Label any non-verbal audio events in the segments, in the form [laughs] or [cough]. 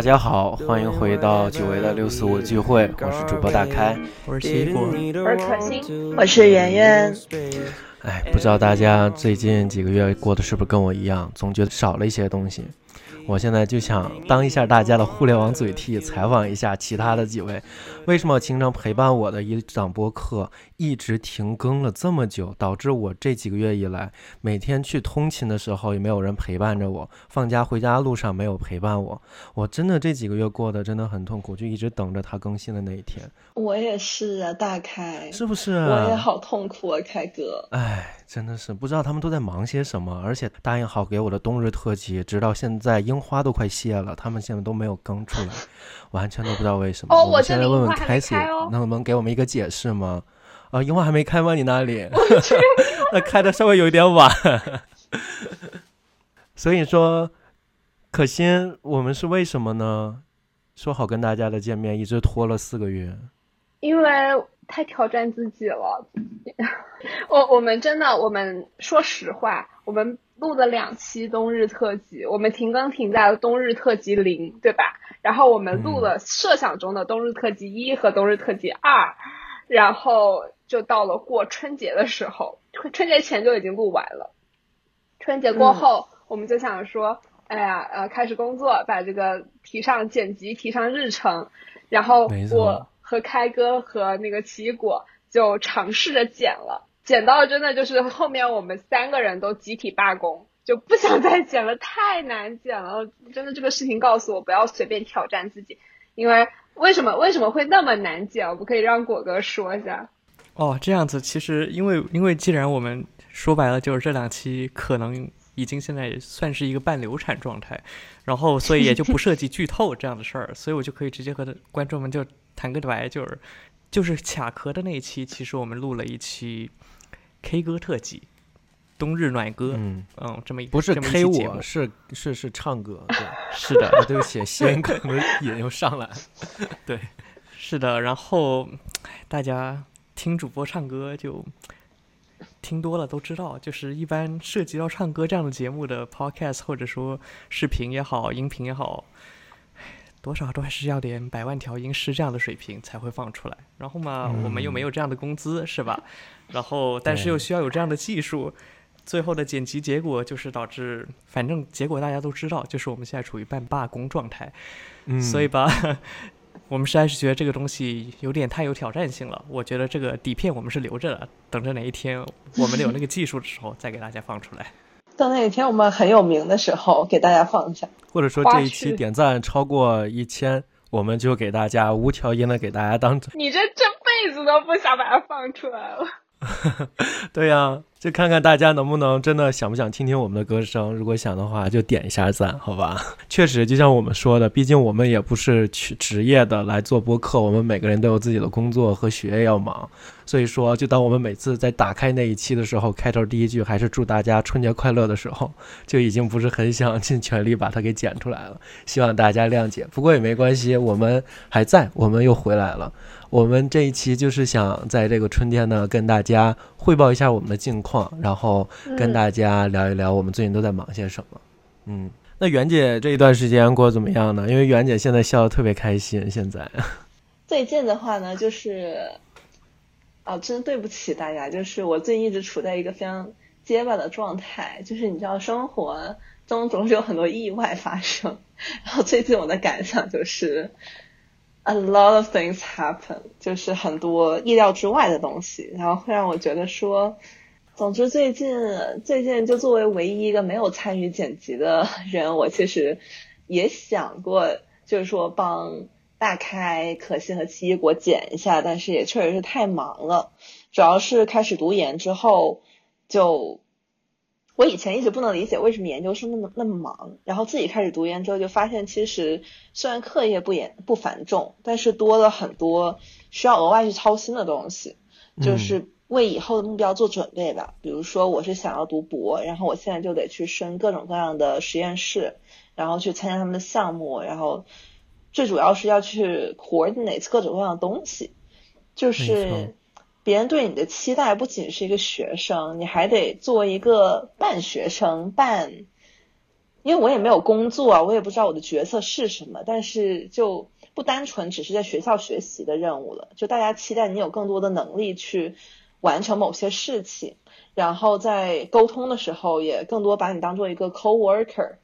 大家好，欢迎回到久违的六四五聚会，我是主播大开，我是奇异果，我是可心，我是圆圆。哎，不知道大家最近几个月过得是不是跟我一样，总觉得少了一些东西。我现在就想当一下大家的互联网嘴替，采访一下其他的几位，为什么经常陪伴我的一档播客一直停更了这么久，导致我这几个月以来每天去通勤的时候也没有人陪伴着我，放假回家路上没有陪伴我，我真的这几个月过得真的很痛苦，就一直等着它更新的那一天。我也是啊，大开是不是？我也好痛苦啊，开哥。哎。真的是不知道他们都在忙些什么，而且答应好给我的冬日特辑，直到现在樱花都快谢了，他们现在都没有更出来，完全都不知道为什么。哦，我现在问问开始，能不能给我们一个解释吗？啊，樱花还没开吗？你那里？[laughs] 那开的稍微有一点晚。[laughs] 所以说，可心，我们是为什么呢？说好跟大家的见面，一直拖了四个月。因为。太挑战自己了，我我们真的，我们说实话，我们录了两期冬日特辑，我们停更停在了冬日特辑零，对吧？然后我们录了设想中的冬日特辑一和冬日特辑二，然后就到了过春节的时候，春节前就已经录完了，春节过后我们就想说，哎呀，呃，开始工作，把这个提上剪辑，提上日程，然后我。和开哥和那个奇异果就尝试着剪了，剪到真的就是后面我们三个人都集体罢工，就不想再剪了，太难剪了。真的这个事情告诉我不要随便挑战自己，因为为什么为什么会那么难剪？我们可以让果哥说一下。哦，这样子，其实因为因为既然我们说白了就是这两期可能已经现在算是一个半流产状态，然后所以也就不涉及剧透这样的事儿，所以我就可以直接和观众们就。谈个白就是，就是卡壳的那一期，其实我们录了一期 K 歌特辑，冬日暖歌，嗯嗯，这么一不是 K 我是是是唱歌，对，是的，对不起，先 [laughs] 可能瘾又上来，对，[laughs] 是的，然后大家听主播唱歌就听多了都知道，就是一般涉及到唱歌这样的节目的 Podcast 或者说视频也好，音频也好。多少都还是要点百万调音师这样的水平才会放出来。然后嘛，我们又没有这样的工资，是吧？然后，但是又需要有这样的技术，最后的剪辑结果就是导致，反正结果大家都知道，就是我们现在处于半罢工状态。嗯，所以吧，[laughs] 我们实在是觉得这个东西有点太有挑战性了。我觉得这个底片我们是留着的，等着哪一天我们有那个技术的时候再给大家放出来。到那一天我们很有名的时候，给大家放一下。或者说这一期点赞超过一千，我们就给大家无条件的给大家当。你这这辈子都不想把它放出来了。[laughs] 对呀，就看看大家能不能真的想不想听听我们的歌声。如果想的话，就点一下赞，好吧？[laughs] 确实，就像我们说的，毕竟我们也不是去职业的来做播客，我们每个人都有自己的工作和学业要忙。所以说，就当我们每次在打开那一期的时候，开头第一句还是祝大家春节快乐的时候，就已经不是很想尽全力把它给剪出来了。希望大家谅解。不过也没关系，我们还在，我们又回来了。我们这一期就是想在这个春天呢，跟大家汇报一下我们的近况，然后跟大家聊一聊我们最近都在忙些什么。嗯，那袁姐这一段时间过得怎么样呢？因为袁姐现在笑得特别开心。现在 [laughs] 最近的话呢，就是。哦，真对不起大家，就是我最近一直处在一个非常结巴的状态，就是你知道，生活中总是有很多意外发生，然后最近我的感想就是，a lot of things happen，就是很多意料之外的东西，然后会让我觉得说，总之最近最近就作为唯一一个没有参与剪辑的 [laughs] 人，我其实也想过，就是说帮。大开可心和奇异果剪一下，但是也确实是太忙了。主要是开始读研之后，就我以前一直不能理解为什么研究生那么那么忙，然后自己开始读研之后，就发现其实虽然课业不严不繁重，但是多了很多需要额外去操心的东西，就是为以后的目标做准备吧。比如说我是想要读博，然后我现在就得去升各种各样的实验室，然后去参加他们的项目，然后。最主要是要去 coordinate 各种各样的东西，就是别人对你的期待不仅是一个学生，你还得做一个半学生、半因为我也没有工作啊，我也不知道我的角色是什么，但是就不单纯只是在学校学习的任务了，就大家期待你有更多的能力去完成某些事情，然后在沟通的时候也更多把你当做一个 co-worker。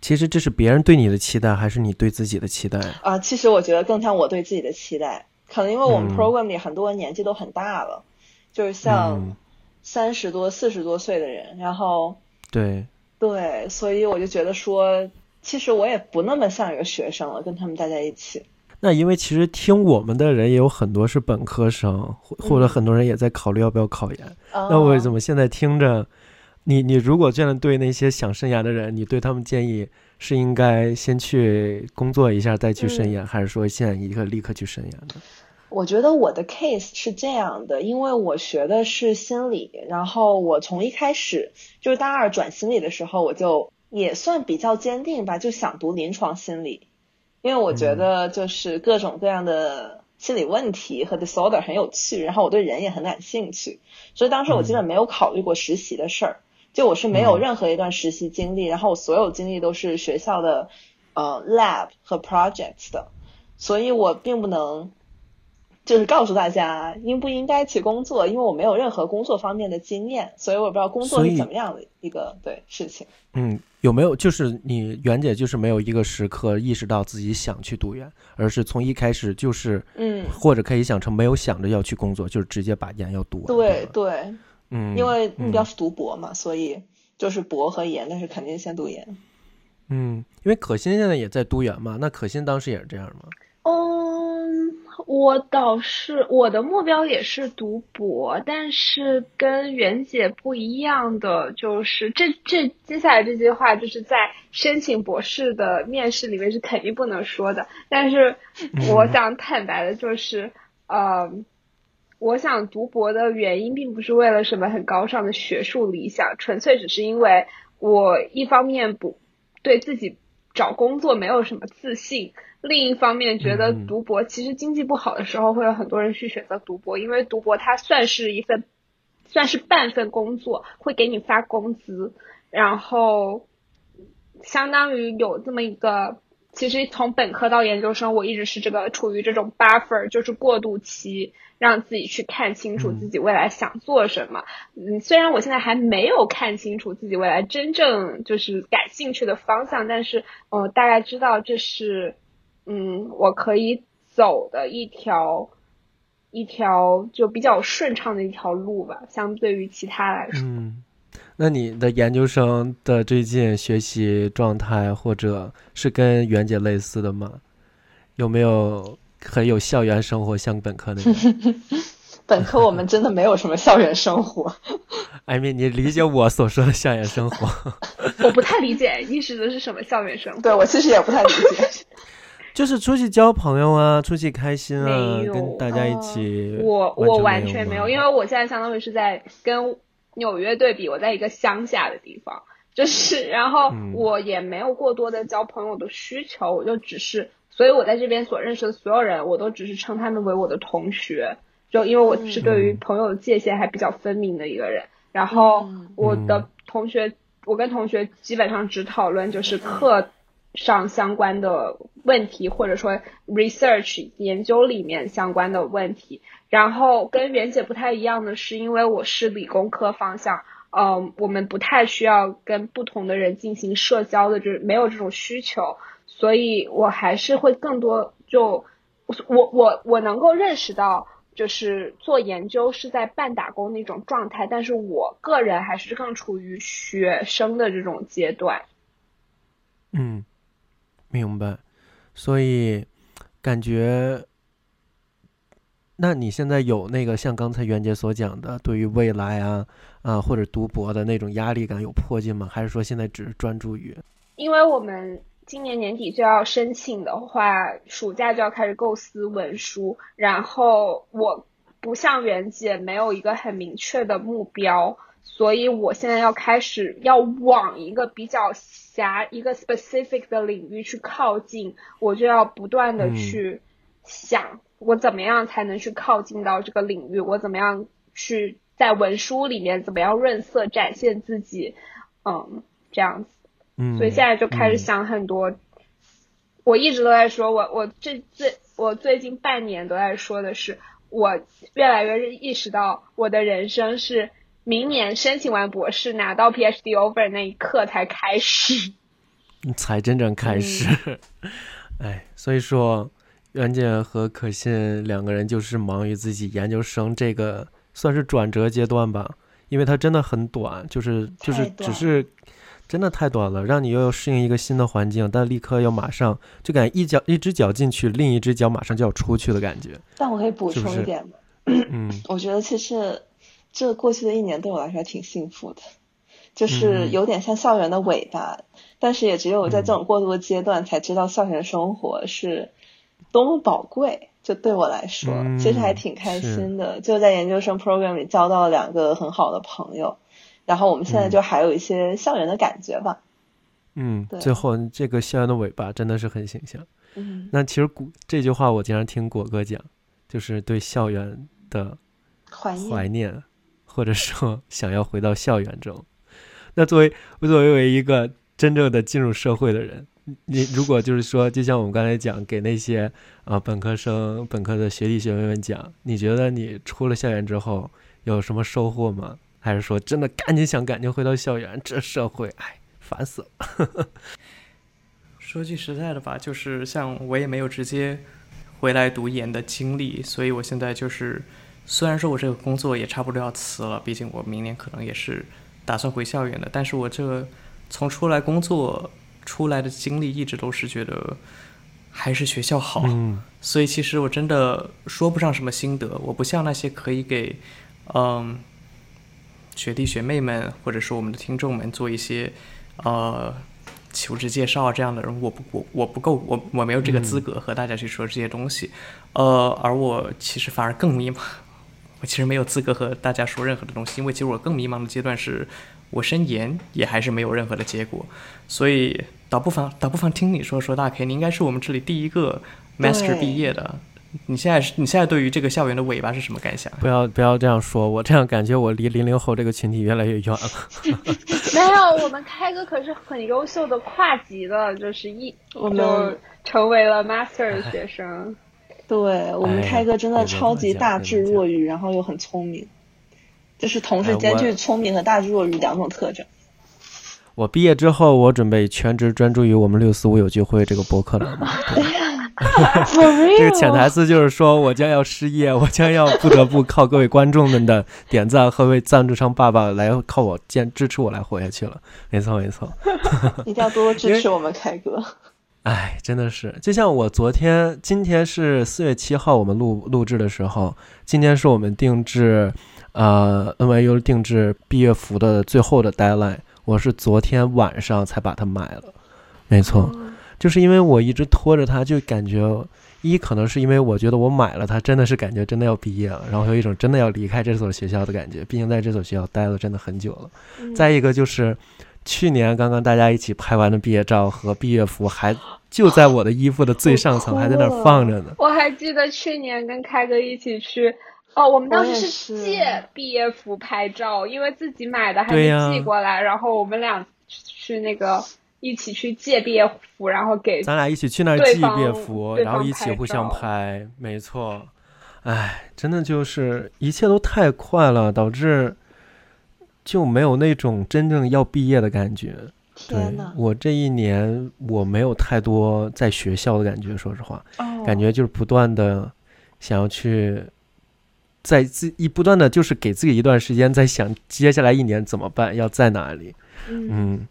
其实这是别人对你的期待，还是你对自己的期待？啊，其实我觉得更像我对自己的期待，可能因为我们嗯 program 里很多人年纪都很大了，就是像嗯三十多、四十多岁的人，然后对，对，所以我就觉得说，其实我也不那么像一个学生了，跟他们待在一起。那因为其实听我们的人也有很多是本科生，或或者嗯很多人也在考虑要不要考研。那那我怎么现在听着，你你如果这样对那些想申研的人，你对他们建议是应该先去工作一下再去申研，还是说现在一个立刻去申研呢？我觉得我的 case 是这样的，因为我学的是心理，然后我从一开始就是大二转心理的时候，我就也算比较坚定吧，就想读临床心理，因为我觉得就是各种各样的心理问题和 disorder 很有趣，然后我对人也很感兴趣，所以当时我基本没有考虑过实习的事儿，就我是没有嗯。任何一段实习经历，然后我所有经历都是学校的呃 lab 和 projects 的，所以我并不能。就是告诉大家应不应该去工作，因为我没有任何工作方面的经验，所以我也不知道工作是怎么样的一个对事情。嗯，有没有就是你袁姐就是没有一个时刻意识到自己想去读研，而是从一开始就是，嗯，或者可以想成没有想着要去工作，就是直接把研要读完。对对，嗯，因为目标嗯是读博嘛，所以就是博和研，但是肯定先读研。嗯，因为可心现在也在读研嘛，那可心当时也是这样吗？嗯，我倒是我的目标也是读博，但是跟袁姐不一样的就是这这接下来这句话就是在申请博士的面试里面是肯定不能说的，但是我想坦白的就是，呃，我想读博的原因并不是为了什么很高尚的学术理想，纯粹只是因为我一方面不对自己找工作没有什么自信。另一方面，觉得读博其实经济不好的时候，会有很多人去选择读博，因为读博它算是一份，算是半份工作，会给你发工资，然后相当于有这么一个。其实从本科到研究生，我一直是这个处于这种 buffer，就是过渡期，让自己去看清楚嗯自己未来想做什么。嗯，虽然我现在还没有看清楚自己未来真正就是感兴趣的方向，但是呃，大概知道这是。嗯，我可以走的一条一条就比较顺畅的一条路吧，相对于其他来说。嗯，那你的研究生的最近学习状态，或者是跟袁姐类似的吗？有没有很有校园生活，像本科那样？[laughs] 本科我们真的没有什么校园生活，艾 [laughs] 米，你理解我所说的校园生活？[laughs] 我不太理解你指的是什么校园生活。对我其实也不太理解。就是出去交朋友啊，出去开心啊跟大家一起、我我完完全没有，因为我现在相当于是在跟纽约对比，我在一个乡下的地方，就是然后嗯。我也没有过多的交朋友的需求，我就只是，所以我在这边所认识的所有人，我都只是称他们为我的同学，就因为我是对于嗯。朋友的界限还比较分明的一个人，然后嗯。我的同学，我跟同学基本上只讨论就是课上相关的问题，或者说 research 研究里面相关的问题。然后跟袁姐不太一样的是，因为我是理工科方向，嗯，我们不太需要跟不同的人进行社交的，就是没有这种需求，所以我还是会更多就我我我能够认识到。就是做研究是在半打工那种状态，但是我个人还是更处于学生的这种阶段。嗯，明白。所以感觉，那你现在有那个像刚才袁姐所讲的，对于未来啊啊或者读博的那种压力感有迫近吗？还是说现在只是专注于？因为我们今年年底就要申请的话，暑假就要开始构思文书，然后我不像袁姐没有一个很明确的目标，所以我现在要开始要往一个比较狭一个 specific 的领域去靠近，我就要不断的嗯去想我怎么样才能去靠近到这个领域，我怎么样去在文书里面怎么样润色展现自己，嗯，这样子。嗯，所以现在就开始嗯想很多。我一直都在说，我我这最我最近半年都在说的是，我越来越意识到我的人生是明年申请完博士拿到 PhD offer 那一刻才开始。[laughs] 才真正开始。[laughs] 哎，所以说，袁姐和可信两个人就是忙于自己研究生这个算是转折阶段吧，因为它真的很短，就是就是只是真的太短了，让你又要适应一个新的环境，但立刻要马上就感觉一脚一只脚进去，另一只脚马上就要出去的感觉。但我可以补充一点吗？嗯 [clears throat] 我觉得其实这过去的一年对我来说还挺幸福的，就是嗯有点像校园的尾巴，但是也只有在嗯这种过渡的阶段才知道校园生活是多么宝贵。就对我来说，嗯其实还挺开心的。就在研究生 program 里交到了两个很好的朋友，然后我们现在嗯就还有一些校园的感觉吧。嗯，对最后这个校园的尾巴真的是很形象。嗯，那其实果这句话我经常听果哥讲，就是对校园的怀念。怀念，或者说 [laughs] 想要回到校园中。那作为作为一个真正的进入社会的人，你如果就是说，就像我们刚才讲，给那些啊、本科生、本科的学弟学妹们讲，你觉得你出了校园之后有什么收获吗？还是说真的赶紧想赶紧回到校园？这社会，哎，烦死了。[laughs] 说句实在的吧，就是像我也没有直接回来读研的经历，所以我现在就是，虽然说我这个工作也差不多要辞了，毕竟我明年可能也是打算回校园的，但是我这个从出来工作出来的经历一直都是觉得还是学校好，嗯。所以其实我真的说不上什么心得，我不像那些可以给嗯学弟学妹们或者说我们的听众们做一些呃求职介绍啊这样的人，我不我我不够，我我没有这个资格和大家去说这些东西，呃，而我其实反而更迷茫，我其实没有资格和大家说任何的东西，因为其实我更迷茫的阶段是我申研也还是没有任何的结果，所以倒不妨倒不妨听你说说，大 K，你应该是我们这里第一个 master 毕业的。你现在是你现在对于这个校园的尾巴是什么感想？不要不要这样说，我这样感觉我离零零后这个群体越来越远了。[laughs] 没有，我们开哥可是很优秀的跨级的，就是一我就们成为了 master 的学生。对我们哎开哥真的超级大智若愚，然后又很聪明，就是同时兼具聪明和大智若愚两种特征。我毕业之后，我准备全职专注于我们六四五有聚会这个博客栏目。[laughs] 这个潜台词就是说，我将要失业，我将要不得不靠各位观众们的点赞和为赞助商爸爸来靠我坚支持我来活下去了。没错，没错。[laughs] 一定要多多支持我们凯哥。[laughs] 哎，真的是，就像我昨天，今天是四月七号，我们录录制的时候，今天是我们定制，呃，NYU 定制毕业服的最后的 deadline，我是昨天晚上才把它买了，没错，就是因为我一直拖着它，就感觉一可能是因为我觉得我买了它，真的是感觉真的要毕业了，然后有一种真的要离开这所学校的感觉，毕竟在这所学校待了真的很久了。嗯。再一个就是，去年刚刚大家一起拍完的毕业照和毕业服，还就在我的衣服的最上层，还在那儿放着呢。我还记得去年跟开哥一起去，哦，我们当时是借毕业服拍照，因为自己买的还没寄过来，然后我们俩去那个一起去借毕业服，然后给咱俩一起去那儿寄毕业服，然后一起互相拍，没错。哎，真的就是一切都太快了，导致就没有那种真正要毕业的感觉。对天呐，我这一年，我没有太多在学校的感觉，说实话。哦感觉就是不断的想要去，在自一不断的就是给自己一段时间，在想接下来一年怎么办，要在哪里，嗯嗯，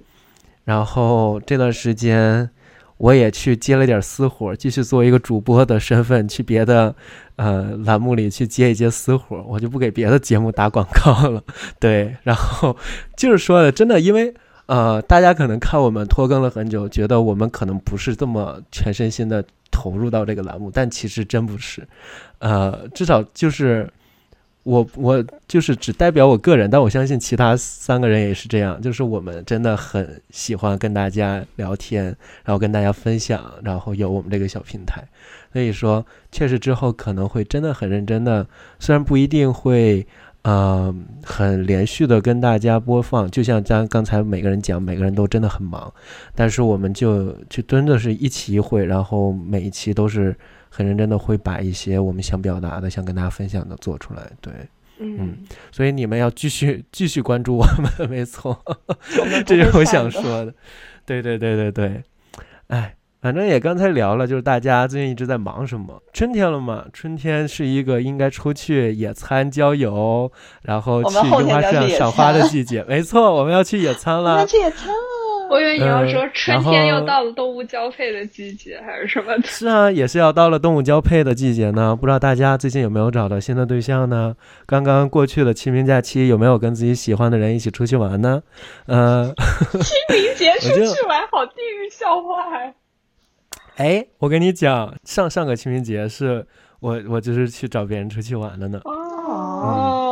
然后这段时间我也去接了点私活，继续做一个主播的身份，去别的呃栏目里去接一接私活，我就不给别的节目打广告了，[laughs] 对，然后就是说的，真的因为。呃，大家可能看我们拖更了很久，觉得我们可能不是这么全身心的投入到这个栏目，但其实真不是。呃，至少就是我我就是只代表我个人，但我相信其他三个人也是这样，就是我们真的很喜欢跟大家聊天，然后跟大家分享，然后有我们这个小平台。所以说，确实之后可能会真的很认真的，虽然不一定会。呃，很连续的跟大家播放，就像咱刚才每个人讲，每个人都真的很忙，但是我们就就真的是一期一会，然后每一期都是很认真的会把一些我们想表达的、想跟大家分享的做出来，对，嗯，所以你们要继续继续关注我们，[laughs] 没错，这就是我想说的，对对对对对，哎。反正也刚才聊了，就是大家最近一直在忙什么？春天了嘛，春天是一个应该出去野餐、郊游，然后去樱花树就要去野上赏花的季节。没错，我们要去野餐了我们。去野餐了。我以为你要说嗯春天又到了动物交配的季节，还是什么的。是啊，也是要到了动物交配的季节呢。不知道大家最近有没有找到新的对象呢？刚刚过去的清明假期，有没有跟自己喜欢的人一起出去玩呢？呃，[laughs] 清明节出去玩，好地狱笑话呀！哎，我跟你讲，上上个清明节是我我就是去找别人出去玩的呢。哦，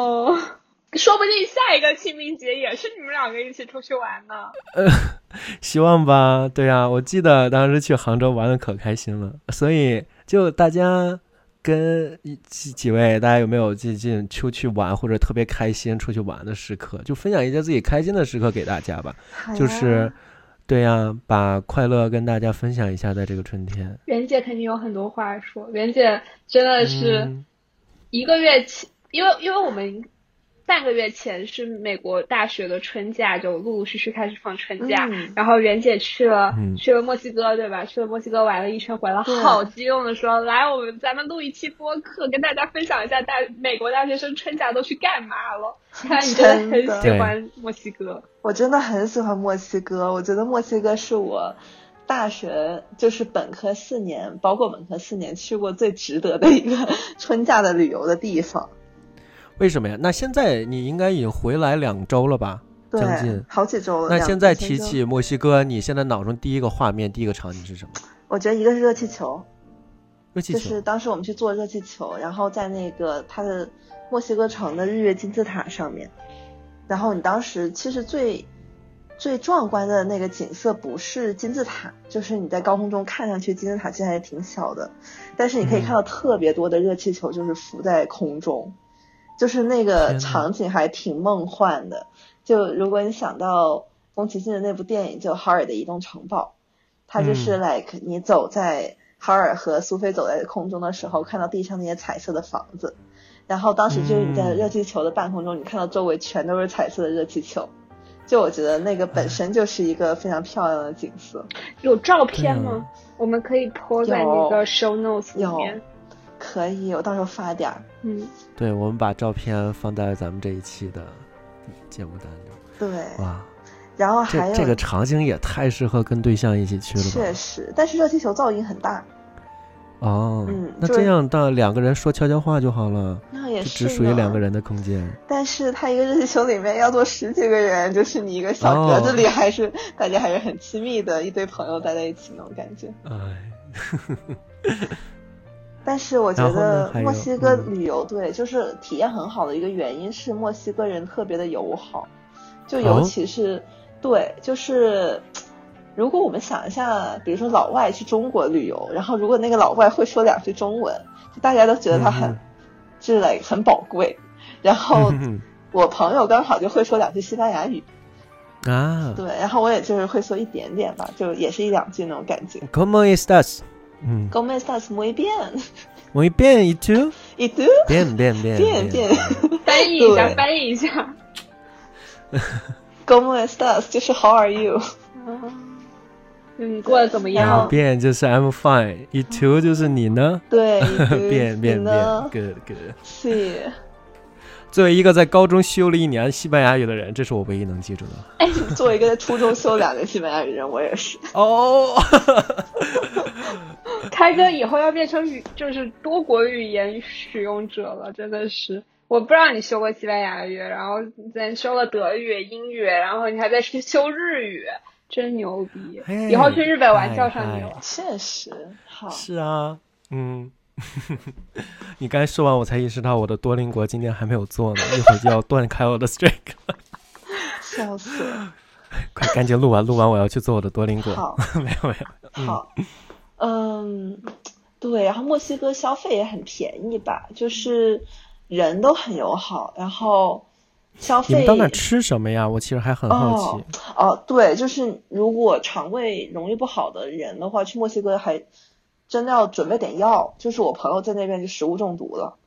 说不定下一个清明节也是你们两个一起出去玩呢。呃 [laughs] 希望吧，对呀、我记得当时去杭州玩的可开心了，所以就大家跟一几几位，大家有没有最近出去玩或者特别开心出去玩的时刻？就分享一些自己开心的时刻给大家吧。就是，对呀、把快乐跟大家分享一下，在这个春天。袁姐肯定有很多话说，袁姐真的是嗯一个月前，因为因为我们半个月前是美国大学的春假，就陆陆续续开始放春假，嗯然后袁姐去了、嗯去了墨西哥，对吧？去了墨西哥玩了一圈，回来好激动的说：“来，我们咱们录一期播客，跟大家分享一下大美国大学生春假都去干嘛了。”看来你真的很喜欢墨西哥。我真的很喜欢墨西哥，我觉得墨西哥是我大学就是本科四年，包括本科四年去过最值得的一个 [laughs] 春假的旅游的地方。为什么呀？那现在你应该已经回来两周了吧？对将近，好几周了。那现在提起墨西哥，你现在脑中第一个画面、第一个场景是什么？我觉得一个是热气球，热气球。就是当时我们去坐热气球，然后在那个它的墨西哥城的日月金字塔上面，然后你当时其实最最壮观的那个景色不是金字塔，就是你在高空中看上去金字塔其实还是挺小的，但是你可以嗯看到特别多的热气球就是浮在空中，就是那个场景还挺梦幻的。就如果你想到宫崎骏的那部电影，就《哈尔的移动城堡》，它就是嗯 like 你走在哈尔和苏菲走在空中的时候，看到地上那些彩色的房子，然后当时就是你在嗯热气球的半空中，你看到周围全都是彩色的热气球，就我觉得那个本身就是一个非常漂亮的景色。有照片吗？我们可以 po 在那个 show notes 里有面。可以，我到时候发点儿。嗯，对，我们把照片放在咱们这一期的节目单中。对，哇，然后还有这这个场景也太适合跟对象一起去了吧？确实，但是热气球噪音很大，哦，嗯那这样到两个人说悄悄话就好了，那也就是只属于两个。人的空间。但是他一个热气球里面要坐十几个人，就是你一个小格子里，哦还是、大家还是很亲密的一堆朋友待在一起那种感觉。哎，[laughs] 但是我觉得墨西哥嗯旅游对，就是体验很好的一个原因是墨西哥人特别的友好，就尤哦其是、对，就是如果我们想一下，比如说老外去中国旅游，然后如果那个老外会说两句中文，就大家都觉得他很、嗯就是很宝贵。然后嗯 [laughs] 我朋友刚好就会说两句西班牙语，啊对，然后我也就是会说一点点吧，就也是一两句那种感觉。，¿Cómo estás？嗯 ¿Cómo estás? Muy bien.，muy bien y tú？¿Y tú? bien bien bien 变变。翻译一下，翻译一下。¿Cómo estás? 就是 How are you？嗯，你过得怎么样？变就是 I'm fine，y tú 就是你呢？对，变变变呢？，good good。是，作为一个在高中修了一年西班牙语的人，这是我唯一能记住的。哎，作为一个在初中修两年西班牙语的人，我也是。[laughs] 哦，[laughs] 开哥以后要变成语，就是多国语言使用者了，真的是。我不知道你修过西班牙语，然后咱修了德语、英语，然后你还在修日语，真牛逼！以后去日本玩叫上你了。确实，好，是啊，嗯。[laughs] 你刚才说完，我才意识到我的多邻国今天还没有做呢，[laughs] 一会儿就要断开我的 streak 了。笑死了。快赶紧录完，录完我要去做我的多邻国。好，[laughs] 没有没有，好，嗯，对，然后墨西哥消费也很便宜吧，就是人都很友好，然后消费。你们到那吃什么呀？我其实还很好奇。哦，对，就是如果肠胃容易不好的人的话，去墨西哥还真的要准备点药。就是我朋友在那边就食物中毒了，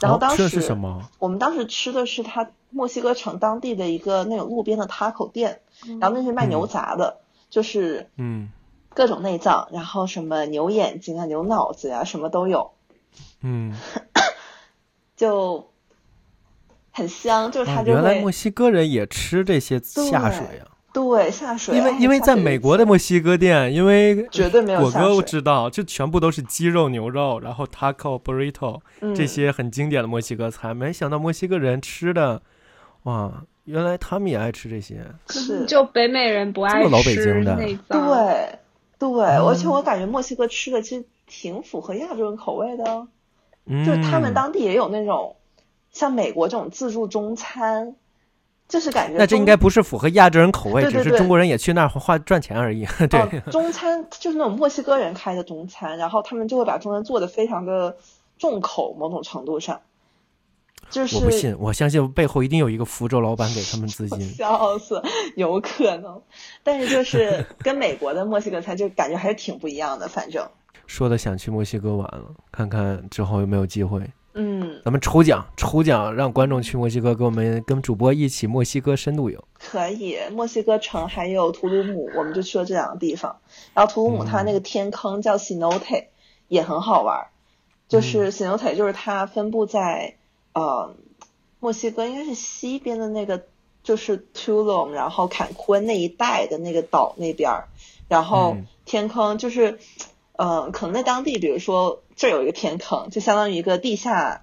然后当时是什么？我们当时吃的是他墨西哥城当地的一个那种路边的 taco 店，然后那是卖牛杂的，就是嗯。各种内脏，然后什么牛眼睛啊、牛脑子呀，什么都有。嗯，[laughs] 就很香，就是他就原来墨西哥人也吃这些下水呀？对，下水。因为因为在美国的墨西哥店，因为绝对没有果哥我知道，就全部都是鸡肉、牛肉，然后 taco、burrito 这些很经典的墨西哥菜。没想到墨西哥人吃的，哇，原来他们也爱吃这些。是，就北美人不爱吃内脏。对。对，而且我感觉墨西哥吃的其实挺符合亚洲人口味的，就是他们当地也有那种像美国这种自助中餐，就是感觉那这应该不是符合亚洲人口味，只是中国人也去那儿花赚钱而已。[laughs] 对，中餐就是那种墨西哥人开的中餐，然后他们就会把中餐做的非常的重口，某种程度上。就是我不信，我相信背后一定有一个福州老板给他们资金。[laughs] 笑死，有可能，但是就是 [laughs] 跟美国的墨西哥菜就感觉还是挺不一样的。反正说的想去墨西哥玩了，看看之后有没有机会。嗯，咱们抽奖，抽奖让观众去墨西哥，跟我们跟主播一起墨西哥深度游。可以，墨西哥城还有图鲁姆，我们就去了这两个地方。然后图鲁姆它那个天坑叫 Cenote，也很好玩。就是 Cenote，就是它分布在。呃，墨西哥应该是西边的那个，就是 Tulum，然后坎昆那一带的那个岛那边儿，然后天坑就是，呃，可能在当地，比如说这有一个天坑，就相当于一个地下。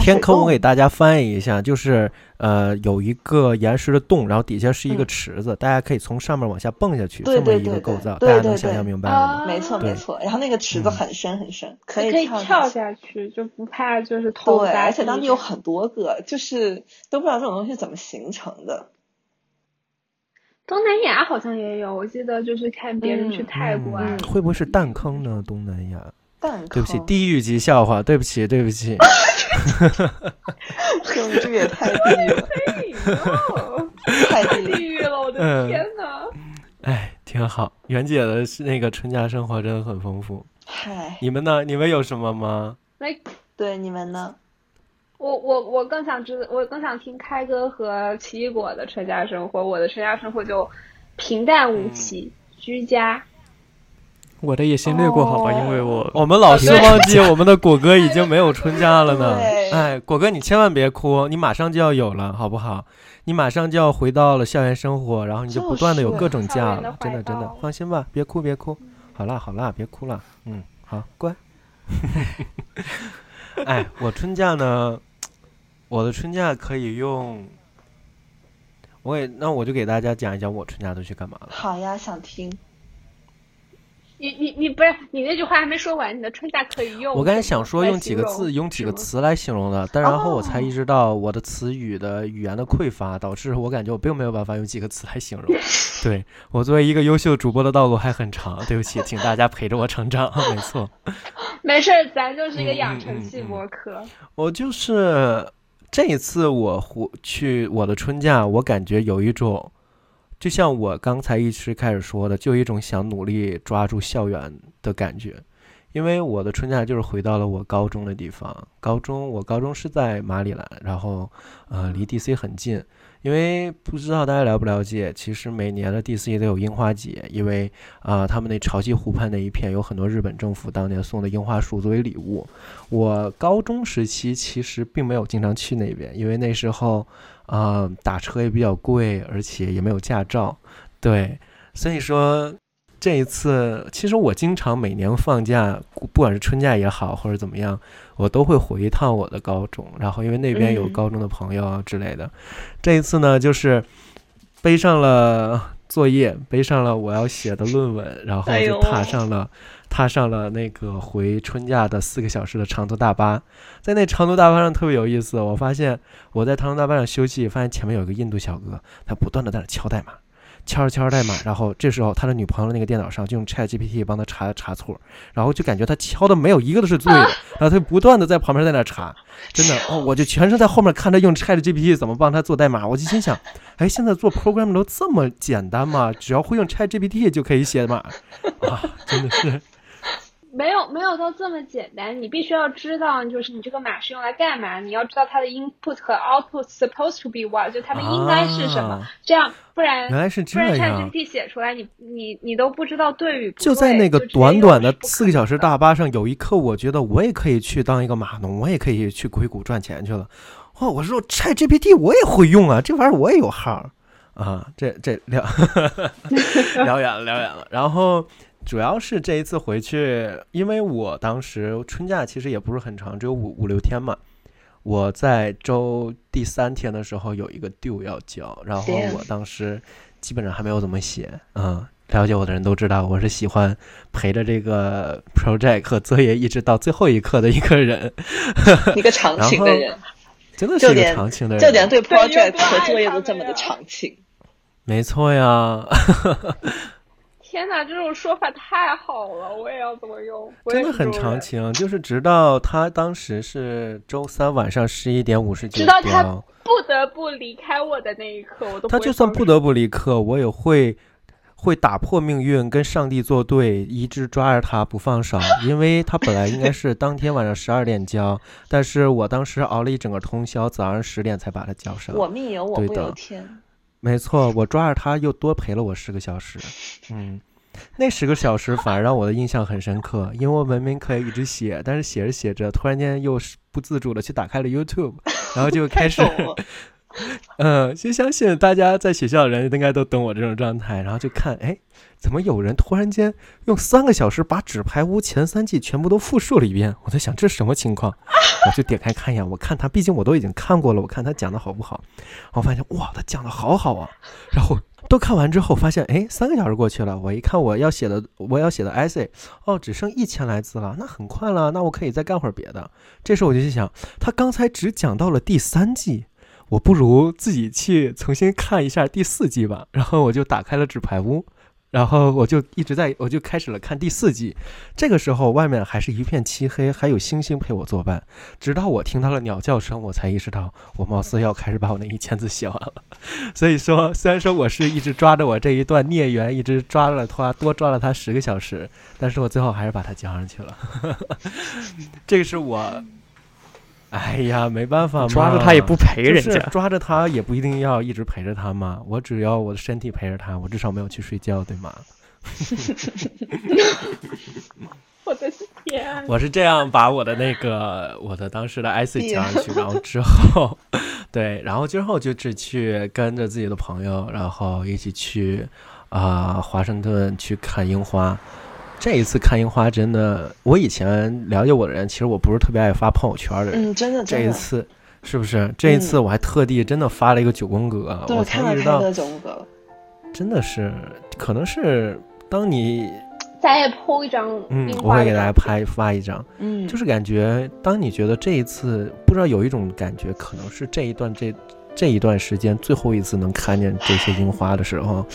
天坑，我给大家翻译一下，就是呃，有一个岩石的洞，然后底下是一个池子，大家可以从上面往下蹦下去，这么一个构造，大家能想象明白吗？没错，没错。然后那个池子很深很深，可以跳下去，就不怕就是头对，而且当地有很多个，就是都不知道这种东西怎么形成的。东南亚好像也有，我记得就是看别人去泰国，会不会是蛋坑呢？东南亚？弹坑？对不起，地狱级笑话，对不起，对不起。哈哈哈！这也太地狱了 [laughs] [laughs] 太地狱了！我的天哪！哎，挺好。袁姐的是那个春假生活真的很丰富。嗨，你们呢？你们有什么吗？来，对你们呢？我我我更想知，我更想听开哥和奇异果的春假生活。我的春假生活就平淡无奇，居家。我的也先略过好吧，因为我我们老是忘记我们的果哥已经没有春假了呢。哎，果哥你千万别哭，你马上就要有了，好不好？你马上就要回到了校园生活，然后你就不断的有各种假了，真的真的，放心吧，别哭别哭，好啦好啦，别哭了，嗯，好乖。[laughs] 哎，我春假呢，我的春假可以用，我也那我就给大家讲一讲我春假都去干嘛了。好呀，想听。你你你不是你那句话还没说完，你的春假可以用。我刚才想说用几个字，用几个词来形容的，但然后我才意识到我的词语的语言的匮乏，导致我感觉我并没有办法用几个词来形容。[laughs] 对我作为一个优秀主播的道路还很长，对不起，请大家陪着我成长。没错，[laughs] 没事，咱就是一个养成系博客。我就是这一次我回去我的春假，我感觉有一种。就像我刚才一直开始说的，就一种想努力抓住校园的感觉，因为我的春假就是回到了我高中的地方。高中，我高中是在马里兰，然后呃离 DC 很近。因为不知道大家了不了解，其实每年的第四季都有樱花节，因为啊他们那潮汐湖畔那一片有很多日本政府当年送的樱花树作为礼物。我高中时期其实并没有经常去那边，因为那时候。啊，打车也比较贵，而且也没有驾照，对，所以说这一次，其实我经常每年放假，不管是春假也好，或者怎么样，我都会回一趟我的高中，然后因为那边有高中的朋友啊之类的。这一次呢，就是背上了作业，背上了我要写的论文，然后就踏上了。踏上了那个回春假的四个小时的长途大巴，在那长途大巴上特别有意思。我发现我在长途大巴上休息，发现前面有个印度小哥，他不断的在那敲代码，敲着敲着代码，[laughs] 然后这时候他的女朋友那个电脑上就用 Chat GPT 帮他查查错，然后就感觉他敲的没有一个都是对的，然后他就不断的在旁边在那查，真的 [laughs] 哦，我就全程在后面看他用 Chat GPT 怎么帮他做代码，我就心想，哎，现在做 program 都这么简单吗？只要会用 Chat GPT 就可以写码啊，真的是。没有没有到这么简单，你必须要知道，就是你这个码是用来干嘛，你要知道它的 input 和 output supposed to be what，就它们应该是什么，啊这样不然原来是这不然。ChatGPT 写出来，你你你都不知道对与不对。就在那个短短的四个小时大巴上，有一刻我觉得我也可以去当一个码农，我也可以去硅谷赚钱去了。哦，我说 Chat GPT 我也会用啊，这玩意儿我也有号啊。这这聊 [laughs] 聊远了，聊远了。然后主要是这一次回去，因为我当时春假其实也不是很长，只有五五六天嘛。我在周第三天的时候有一个 due 要交，然后我当时基本上还没有怎么写，嗯，了解我的人都知道，我是喜欢陪着这个 project 和作业一直到最后一刻的一个人，[laughs] 一个长情的人，[laughs] 真的是一个长情的人，就连对对 project 和作业都这么的长情。没错呀，[laughs] 天哪，这种说法太好了，我也要这么用。真的很。长情，就是直到他当时是周三晚上十一点五十九直到他，不得不离开我的那一刻，我都他就算不得不离课，我也会会打破命运，跟上帝作对，一直抓着他不放手。因为他本来应该是当天晚上十二点交，但是我当时熬了一整个通宵，早上十点才把他交上。我命由我不对的由天，没错，我抓着他又多陪了我十个小时，嗯，那十个小时反而让我的印象很深刻，因为我明明可以一直写，但是写着写着，突然间又不自主的去打开了 YouTube，然后就开始，嗯，就相信大家在学校的人应该都懂我这种状态，然后就看，哎，怎么有人突然间用三个小时把《纸牌屋》前三季全部都复述了一遍？我在想这是什么情况？我就点开看一眼，我看他，毕竟我都已经看过了，我看他讲的好不好？我发现哇，他讲的好好啊！然后都看完之后，发现哎，三个小时过去了，我一看我要写的我要写的 essay，哦，只剩一千来字了，那很快了，那我可以再干会儿别的。这时候我就去想，他刚才只讲到了第三季。我不如自己去重新看一下第四季吧，然后我就打开了《纸牌屋》，然后我就一直在，我就开始了看第四季。这个时候外面还是一片漆黑，还有星星陪我作伴。直到我听到了鸟叫声，我才意识到我貌似要开始把我那一千字写完了。[laughs] 所以说，虽然说我是一直抓着我这一段孽缘，一直抓了他，多抓了他十个小时，但是我最后还是把它交上去了。[laughs] 这个是我。[laughs] 哎呀，没办法嘛，抓着他也不陪人家，抓着他也不一定要一直陪着他嘛。我只要我的身体陪着他，我至少没有去睡觉，对吗？[laughs] 我的天，我是这样把我的那个我的当时的 IC 交上去，然后之后，[laughs] 对，然后之后就是去跟着自己的朋友，然后一起去啊、华盛顿去看樱花。这一次看樱花真的，我以前了解我的人，其实我不是特别爱发朋友圈的人。嗯，真的这真的，一次是不是？这一次我还特地真的发了一个九宫格，对，我才意识到，开的总格，真的是，可能是当你再也 po 一张嗯樱，花我会给大家拍发一张，嗯，就是感觉当你觉得这一次不知道有一种感觉，可能是这一段这这一段时间最后一次能看见这些樱花的时候，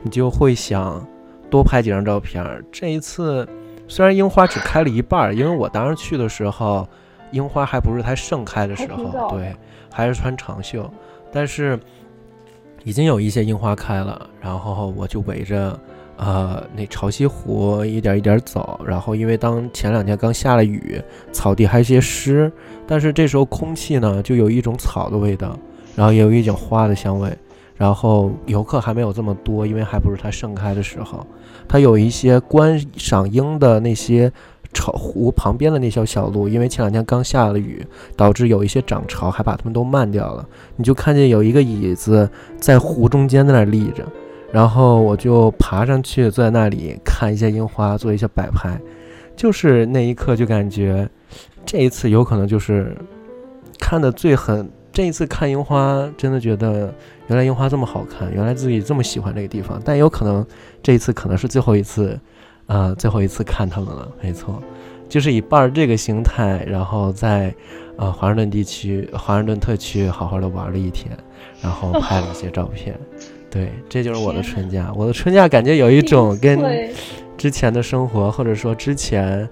你就会想多拍几张照片儿。这一次虽然樱花只开了一半儿，因为我当时去的时候，樱花还不是太盛开的时候，对，还是穿长袖，但是已经有一些樱花开了，然后我就围着。呃，那潮汐湖一点一点走，然后因为当前两天刚下了雨，草地还有一些湿，但是这时候空气呢就有一种草的味道，然后也有一种花的香味，然后游客还没有这么多，因为还不是它盛开的时候。它有一些观赏樱的那些潮湖旁边的那条小路，因为前两天刚下了雨，导致有一些涨潮，还把它们都漫掉了。你就看见有一个椅子在湖中间在那立着，然后我就爬上去坐在那里看一些樱花，做一些摆拍。就是那一刻就感觉，这一次有可能就是看的最狠。这一次看樱花，真的觉得原来樱花这么好看，原来自己这么喜欢这个地方。但有可能这一次可能是最后一次，呃，最后一次看他们了。没错，就是以伴儿这个形态，然后在呃华盛顿地区、华盛顿特区好好的玩了一天，然后拍了一些照片。对，这就是我的春假。我的春假感觉有一种跟之前的生活，或者说之前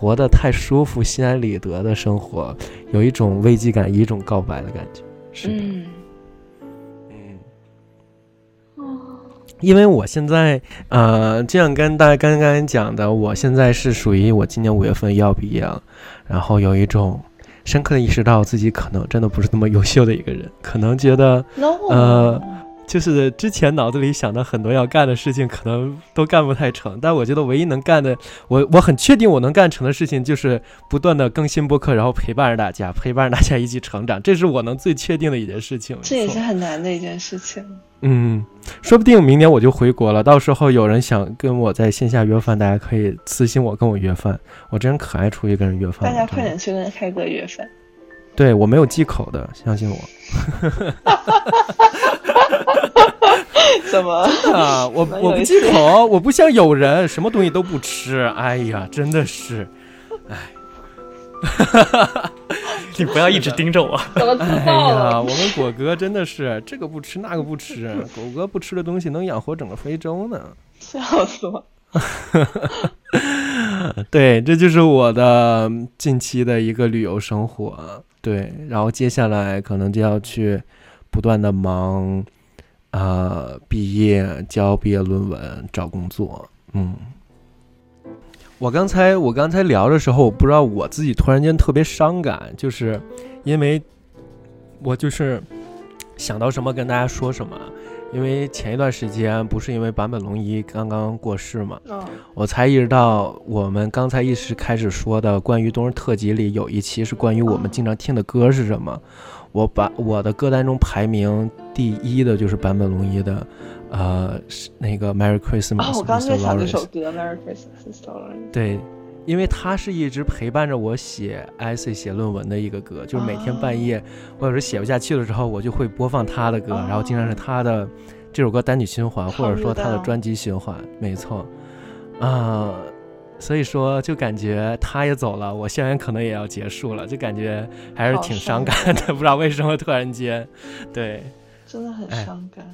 活得太舒服、心安理得的生活，有一种危机感，一种告白的感觉。是的，嗯，因为我现在，呃，就像跟大家刚刚讲的，我现在是属于我今年五月份要毕业了，然后有一种深刻的意识到自己可能真的不是那么优秀的一个人，可能觉得 no，呃就是之前脑子里想的很多要干的事情，可能都干不太成。但我觉得唯一能干的，我我很确定我能干成的事情，就是不断的更新播客，然后陪伴着大家，陪伴着大家一起成长，这是我能最确定的一件事情。这也是很难的一件事情。嗯，说不定明年我就回国了，到时候有人想跟我在线下约饭，大家可以私信我跟我约饭。我真可爱出去跟人约饭大家快点去跟开哥约饭。对我没有忌口的，相信我。怎么？啊，我我不忌口，我不像有人什么东西都不吃。哎呀，真的是，哎，[laughs] 你不要一直盯着我。[laughs] 哎呀，我们果哥真的是这个不吃那个不吃，果哥不吃的东西能养活整个非洲呢。[laughs] 笑死我！[laughs] 对，这就是我的近期的一个旅游生活。对，然后接下来可能就要去不断的忙，呃，毕业、交毕业论文、找工作。嗯，我刚才我刚才聊的时候，我不知道我自己突然间特别伤感，就是因为我就是想到什么跟大家说什么。因为前一段时间不是因为坂本龙一刚刚过世嘛，嗯，我才意识到，我们刚才一时开始说的关于冬日特辑里有一期是关于我们经常听的歌是什么。我把我的歌单中排名第一的就是坂本龙一的，呃，是那个 Merry Christmas，哦，我刚刚在想这首歌《Merry Christmas Story》。对，因为它是一直陪伴着我写 essay、写论文的一个歌，就是每天半夜我有时写不下去的时候，我就会播放他的歌，然后经常是他的这首歌单曲循环，或者说他的专辑循环，没错，啊、所以说就感觉他也走了，我校园可能也要结束了，就感觉还是挺伤感的，不知道为什么突然间，对。真的很哎伤感。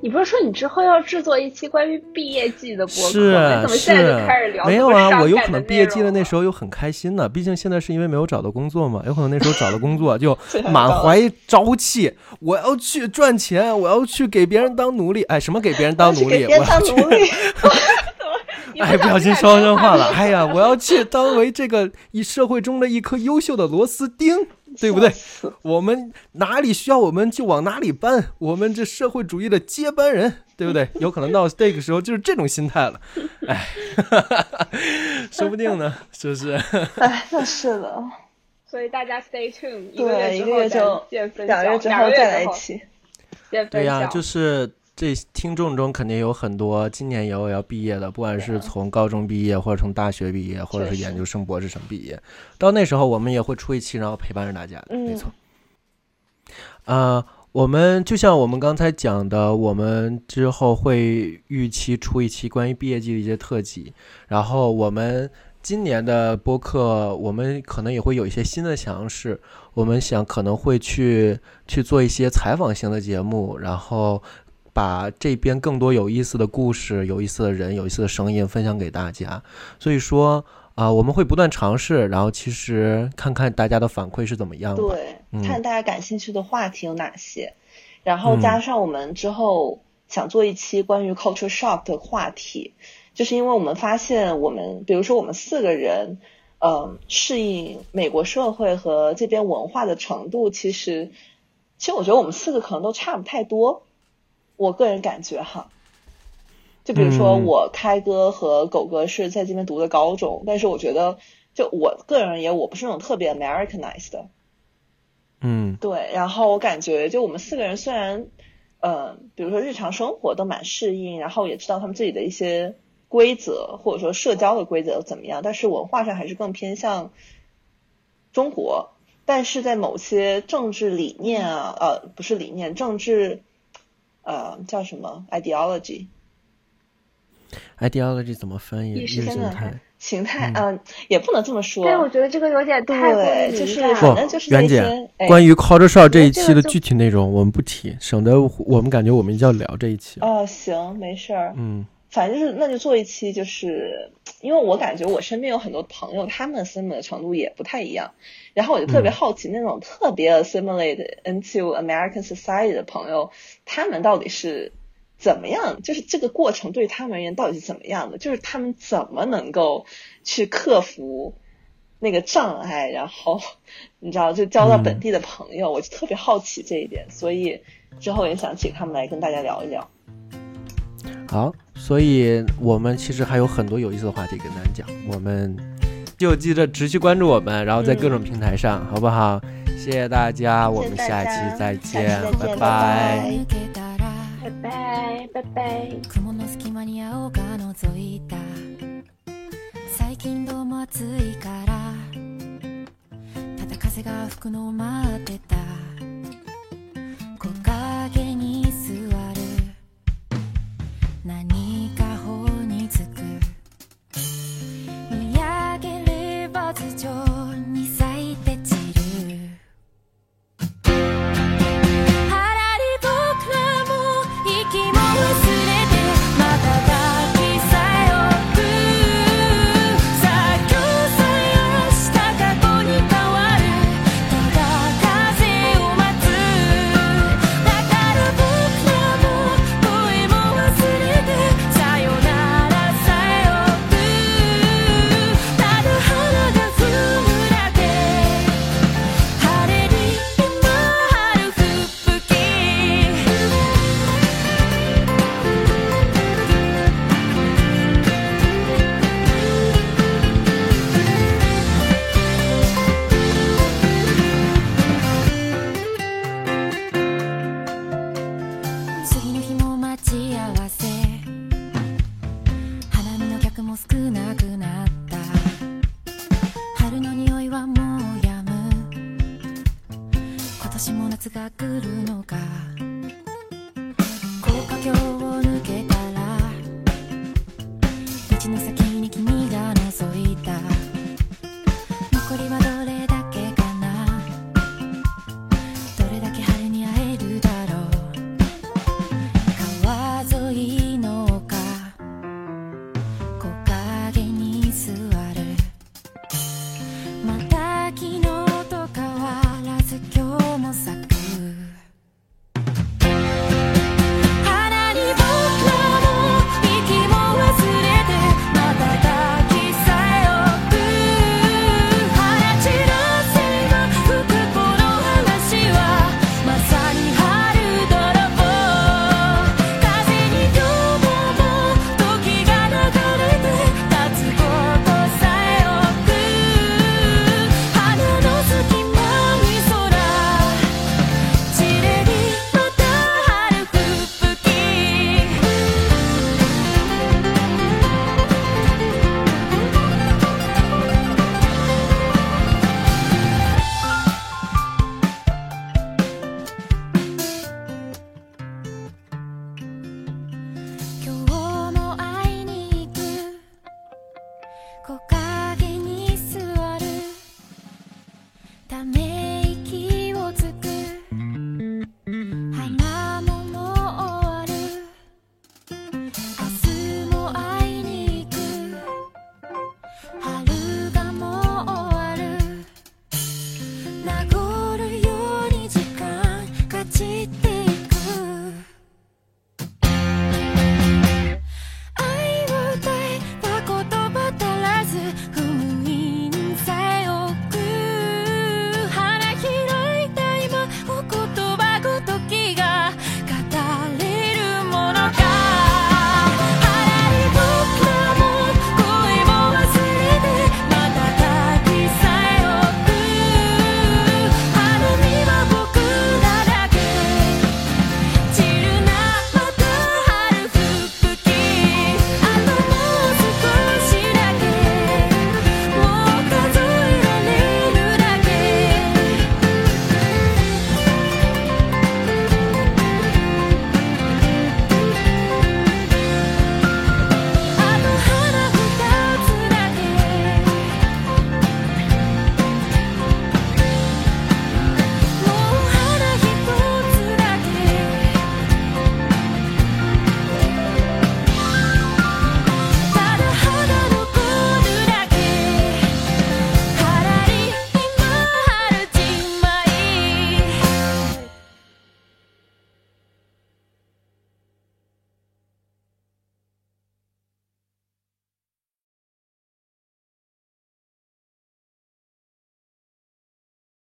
你不是说你之后要制作一期关于毕业季的播客是吗？怎么现在就开始聊没有啊，我有可能毕业季的那时候又很开心呢，毕竟现在是因为没有找到工作嘛，有可能那时候找了工作就 [laughs] 满怀朝气，我要去赚钱，我要去给别人当奴隶，哎，什么给别人当奴隶？我要去给别人我要去当奴隶。[laughs] 哎，不小心想说真话了，哎呀，我要去当为这个一社会中的一颗优秀的螺丝钉，对不对我们哪里需要我们就往哪里搬，我们这社会主义的接班人，对不对？[laughs] 有可能到这个时候就是这种心态了，哎，[laughs] 说不定呢，是不是？哎，那是的，所以大家 stay tuned，对，一一个个月之后，见分晓，两个月之后再来一期。对呀、晓。就是这听众中肯定有很多今年也有要毕业的，不管是从高中毕业，或者从大学毕业，或者是研究生、博士生毕业，到那时候我们也会出一期，然后陪伴着大家的，没嗯错。啊、我们就像我们刚才讲的，我们之后会预期出一期关于毕业季的一些特辑，然后我们今年的播客，我们可能也会有一些新的尝试。我们想可能会去去做一些采访型的节目，然后把这边更多有意思的故事、有意思的人、有意思的声音分享给大家。所以说啊、我们会不断尝试，然后其实看看大家的反馈是怎么样的。对，嗯看大家感兴趣的话题有哪些，然后加上我们之后想做一期关于 culture shock 的话题，就是因为我们发现我们，比如说我们四个人，嗯、适应美国社会和这边文化的程度，其实，其实我觉得我们四个可能都差不太多，我个人感觉哈。就比如说嗯我开哥和狗哥是在这边读的高中，但是我觉得，就我个人而言，我不是那种特别 Americanized 的，嗯对，然后我感觉就我们四个人虽然，呃，比如说日常生活都蛮适应，然后也知道他们自己的一些规则或者说社交的规则怎么样，但是文化上还是更偏向中国。但是在某些政治理念啊，呃，不是理念，政治，呃，叫什么 ideology，ideology 怎么翻译？意意识识形态形态。嗯嗯，也不能这么说。但我觉得这个有点太过就是反正就是那袁姐，哎关于 culture shock 这一期的具体内容我们不提，省得我们感觉我们就要聊这一期。哦，行，没事儿。嗯反正就是那就做一期，就是因为我感觉我身边有很多朋友，他们 assimilate 的程度也不太一样，然后我就特别嗯好奇那种特别 assimilate into American society 的朋友，他们到底是怎么样？就是这个过程对他们而言到底是怎么样的？就是他们怎么能够去克服那个障碍，然后你知道就交到嗯本地的朋友，我就特别好奇这一点，所以之后也想请他们来跟大家聊一聊。好，所以，我们其实还有很多有意思的话题跟大家讲，我们就记得持续关注我们，然后在各种平台上，好不好？谢谢大家，我们下一期再见，拜拜，拜拜，拜拜。